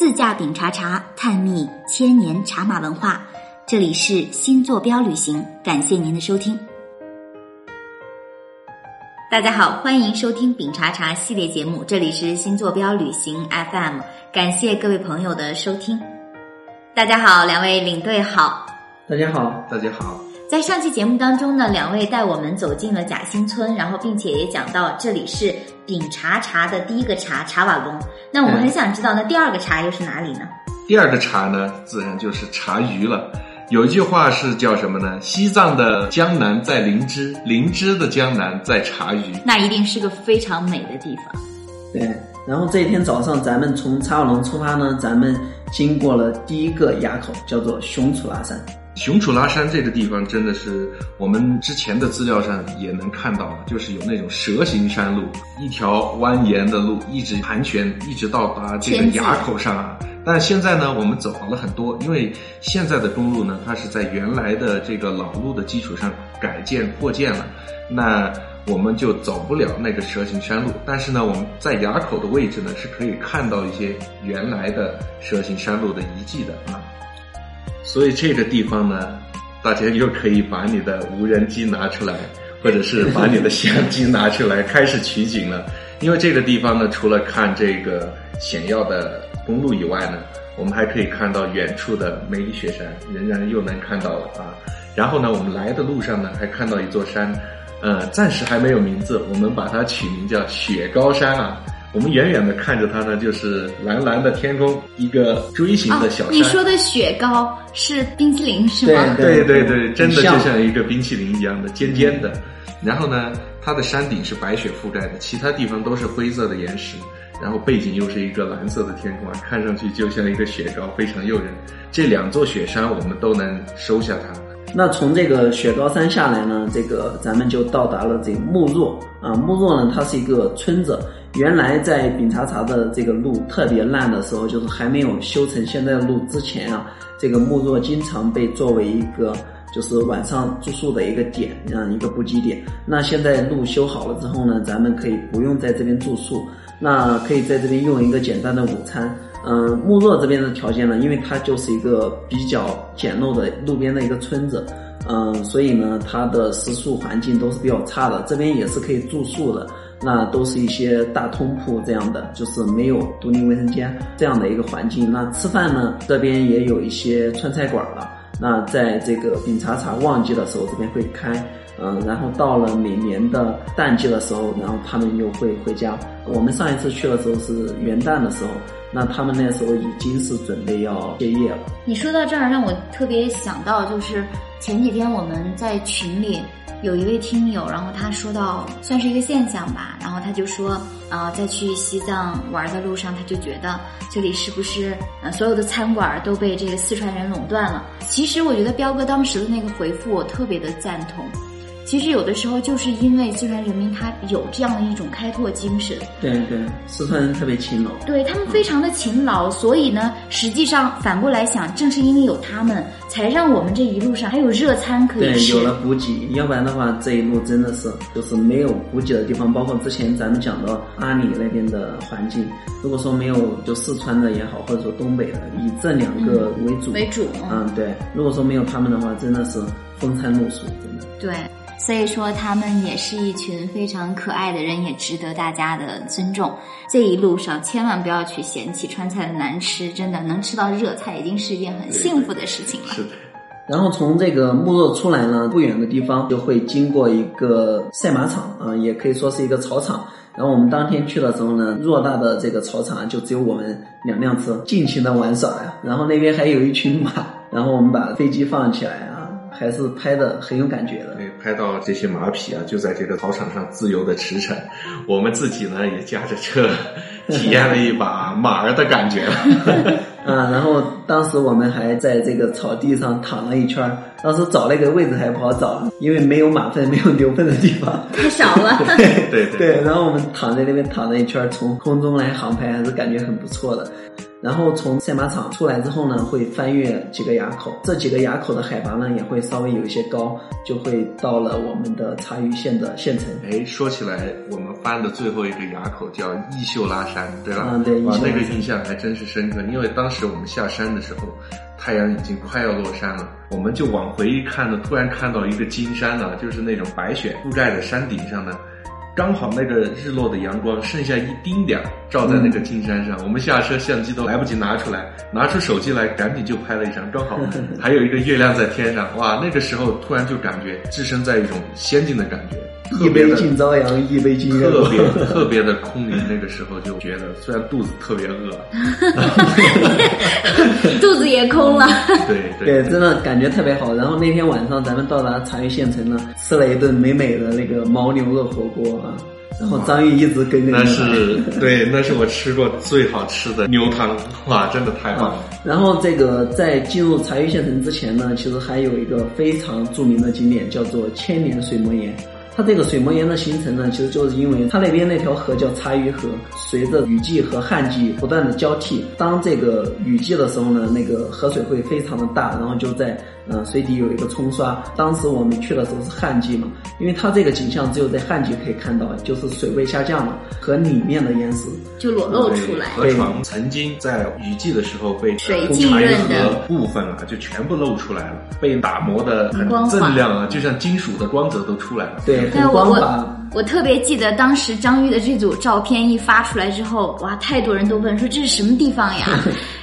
自驾饼茶茶，探秘千年茶马文化。这里是新坐标旅行，感谢您的收听。大家好，欢迎收听饼茶茶系列节目，这里是新坐标旅行 FM，感谢各位朋友的收听。大家好，两位领队好。大家好，大家好。在上期节目当中呢，两位带我们走进了贾新村，然后并且也讲到这里是饼茶茶的第一个茶茶瓦龙。那我们很想知道，那第二个茶又是哪里呢？第二个茶呢，自然就是茶余了。有一句话是叫什么呢？西藏的江南在灵芝，灵芝的江南在茶余。那一定是个非常美的地方。对，然后这一天早上，咱们从茶瓦龙出发呢，咱们经过了第一个垭口，叫做雄楚拉山。熊楚拉山这个地方真的是我们之前的资料上也能看到，就是有那种蛇形山路，一条蜿蜒的路，一直盘旋，一直到达这个垭口上啊。但现在呢，我们走好了很多，因为现在的公路呢，它是在原来的这个老路的基础上改建扩建了，那我们就走不了那个蛇形山路。但是呢，我们在垭口的位置呢，是可以看到一些原来的蛇形山路的遗迹的啊。所以这个地方呢，大家又可以把你的无人机拿出来，或者是把你的相机拿出来开始取景了。因为这个地方呢，除了看这个险要的公路以外呢，我们还可以看到远处的梅里雪山，仍然又能看到了啊。然后呢，我们来的路上呢，还看到一座山，呃，暂时还没有名字，我们把它取名叫雪高山啊。我们远远的看着它呢，就是蓝蓝的天空，一个锥形的小山。你说的雪糕是冰淇淋是吗？对对对，真的就像一个冰淇淋一样的尖尖的。然后呢，它的山顶是白雪覆盖的，其他地方都是灰色的岩石。然后背景又是一个蓝色的天空啊，看上去就像一个雪糕，非常诱人。这两座雪山我们都能收下它。那从这个雪糕山下来呢，这个咱们就到达了这个木若啊。木若呢，它是一个村子。原来在丙察察的这个路特别烂的时候，就是还没有修成现在的路之前啊，这个木若经常被作为一个就是晚上住宿的一个点，嗯，一个补给点。那现在路修好了之后呢，咱们可以不用在这边住宿，那可以在这边用一个简单的午餐。嗯，木若这边的条件呢，因为它就是一个比较简陋的路边的一个村子，嗯，所以呢，它的食宿环境都是比较差的。这边也是可以住宿的，那都是一些大通铺这样的，就是没有独立卫生间这样的一个环境。那吃饭呢，这边也有一些川菜馆了。那在这个饼茶茶旺季的时候，这边会开。嗯，然后到了每年的淡季的时候，然后他们又会回家。我们上一次去的时候是元旦的时候，那他们那时候已经是准备要歇业了。你说到这儿，让我特别想到，就是前几天我们在群里有一位听友，然后他说到算是一个现象吧，然后他就说，啊，在去西藏玩的路上，他就觉得这里是不是呃所有的餐馆都被这个四川人垄断了？其实我觉得彪哥当时的那个回复，我特别的赞同。其实有的时候就是因为四川人民他有这样的一种开拓精神，对对，四川人特别勤劳，对他们非常的勤劳，所以呢，实际上反过来想，正是因为有他们，才让我们这一路上还有热餐可以吃，有了补给，要不然的话这一路真的是就是没有补给的地方，包括之前咱们讲到阿里那边的环境，如果说没有就四川的也好，或者说东北的，以这两个为主为主，嗯对，如果说没有他们的话，真的是风餐露宿，真的。对。所以说，他们也是一群非常可爱的人，也值得大家的尊重。这一路上千万不要去嫌弃川菜的难吃，真的能吃到热菜已经是一件很幸福的事情了。是的。然后从这个木若出来呢，不远的地方就会经过一个赛马场啊，也可以说是一个草场。然后我们当天去的时候呢，偌大的这个草场就只有我们两辆车，尽情的玩耍呀。然后那边还有一群马，然后我们把飞机放起来。还是拍的很有感觉的，对，拍到这些马匹啊，就在这个草场上自由的驰骋。我们自己呢，也驾着车，体验了一把马儿的感觉。啊，然后当时我们还在这个草地上躺了一圈儿，当时找那个位置还不好找，因为没有马粪、没有牛粪的地方。太少了。对对对，然后我们躺在那边躺了一圈，从空中来航拍，还是感觉很不错的。然后从赛马场出来之后呢，会翻越几个垭口，这几个垭口的海拔呢也会稍微有一些高，就会到了我们的茶余县的县城。哎，说起来，我们翻的最后一个垭口叫伊秀拉山，对吧？嗯对伊秀拉哇，那个印象还真是深刻，因为当时我们下山的时候，太阳已经快要落山了，我们就往回一看呢，突然看到一个金山啊，就是那种白雪覆盖在山顶上呢。刚好那个日落的阳光剩下一丁点儿照在那个金山上，我们下车相机都来不及拿出来，拿出手机来赶紧就拍了一张，刚好还有一个月亮在天上，哇，那个时候突然就感觉置身在一种仙境的感觉，一杯敬朝阳，一杯敬热特。别特别的空灵，那个时候就觉得虽然肚子特别饿，肚子也空了。对对，真的感觉特别好。然后那天晚上咱们到达茶余县城呢，吃了一顿美美的那个牦牛肉火锅啊。然后张玉一直跟着那是对，那是我吃过最好吃的牛汤，哇，真的太棒啊了。，然后这个在进入茶余县城之前呢，其实还有一个非常著名的景点叫做千年水磨岩。它这个水磨岩的形成呢，其实就是因为它那边那条河叫茶鱼河，随着雨季和旱季不断的交替。当这个雨季的时候呢，那个河水会非常的大，然后就在呃水底有一个冲刷。当时我们去的时候是旱季嘛，因为它这个景象只有在旱季可以看到，就是水位下降了，河里面的岩石就裸露出来。河床曾经在雨季的时候被水浸润的部分啊，就全部露出来了，被打磨的很锃亮啊，就像金属的光泽都出来了。对很光滑我。我特别记得当时张玉的这组照片一发出来之后，哇，太多人都问说这是什么地方呀？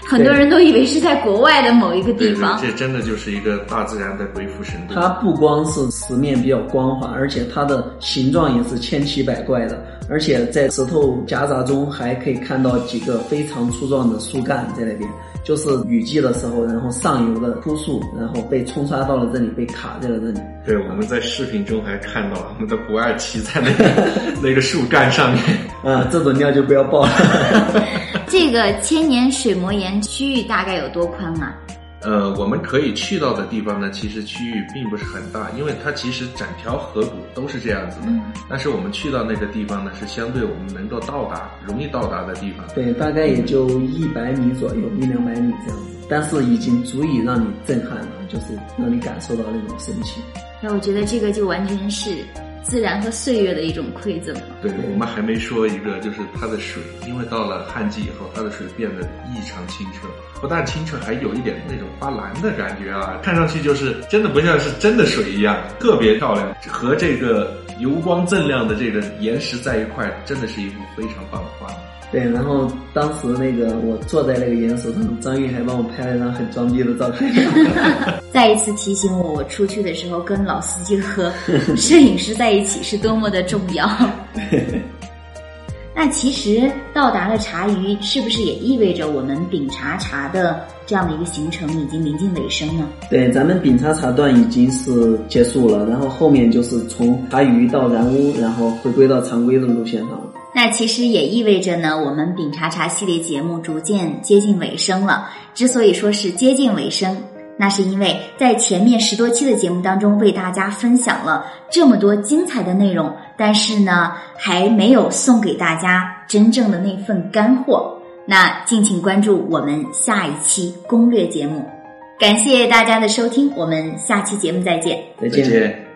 很多人都以为是在国外的某一个地方，。这真的就是一个大自然的鬼斧神工。它不光是石面比较光滑，而且它的形状也是千奇百怪的，而且在石头夹杂中还可以看到几个非常粗壮的树干在那边。就是雨季的时候，然后上游的枯树，然后被冲刷到了这里，被卡在了这里。对，我们在视频中还看到了我们的不二骑在那个 那个树干上面。啊，这种料就不要爆了。这个千年水磨岩区域大概有多宽啊？呃，我们可以去到的地方呢，其实区域并不是很大，因为它其实整条河谷都是这样子的。嗯但是我们去到那个地方呢，是相对我们能够到达、容易到达的地方。对，大概也就一百米左右，一两百米这样子，但是已经足以让你震撼了，就是让你感受到那种神奇。那我觉得这个就完全是自然和岁月的一种馈赠。对，我们还没说一个，就是它的水，因为到了旱季以后，它的水变得异常清澈，不但清澈，还有一点那种发蓝的感觉啊，看上去就是真的不像是真的水一样，特别漂亮。和这个油光锃亮的这个岩石在一块，真的是一幅非常棒的画。对，然后当时那个我坐在那个岩石上，张玉还帮我拍了一张很装逼的照片。再一次提醒我，我出去的时候跟老司机和摄影师在一起是多么的重要。那其实到达了茶余，是不是也意味着我们丙茶茶的这样的一个行程已经临近尾声呢？对，咱们丙茶茶段已经是结束了，然后后面就是从茶余到然屋，然后回归到常规的路线上了。那其实也意味着呢，我们饼茶茶系列节目逐渐接近尾声了。之所以说是接近尾声，那是因为在前面十多期的节目当中，为大家分享了这么多精彩的内容，但是呢，还没有送给大家真正的那份干货。那敬请关注我们下一期攻略节目。感谢大家的收听，我们下期节目再见。再见。再见。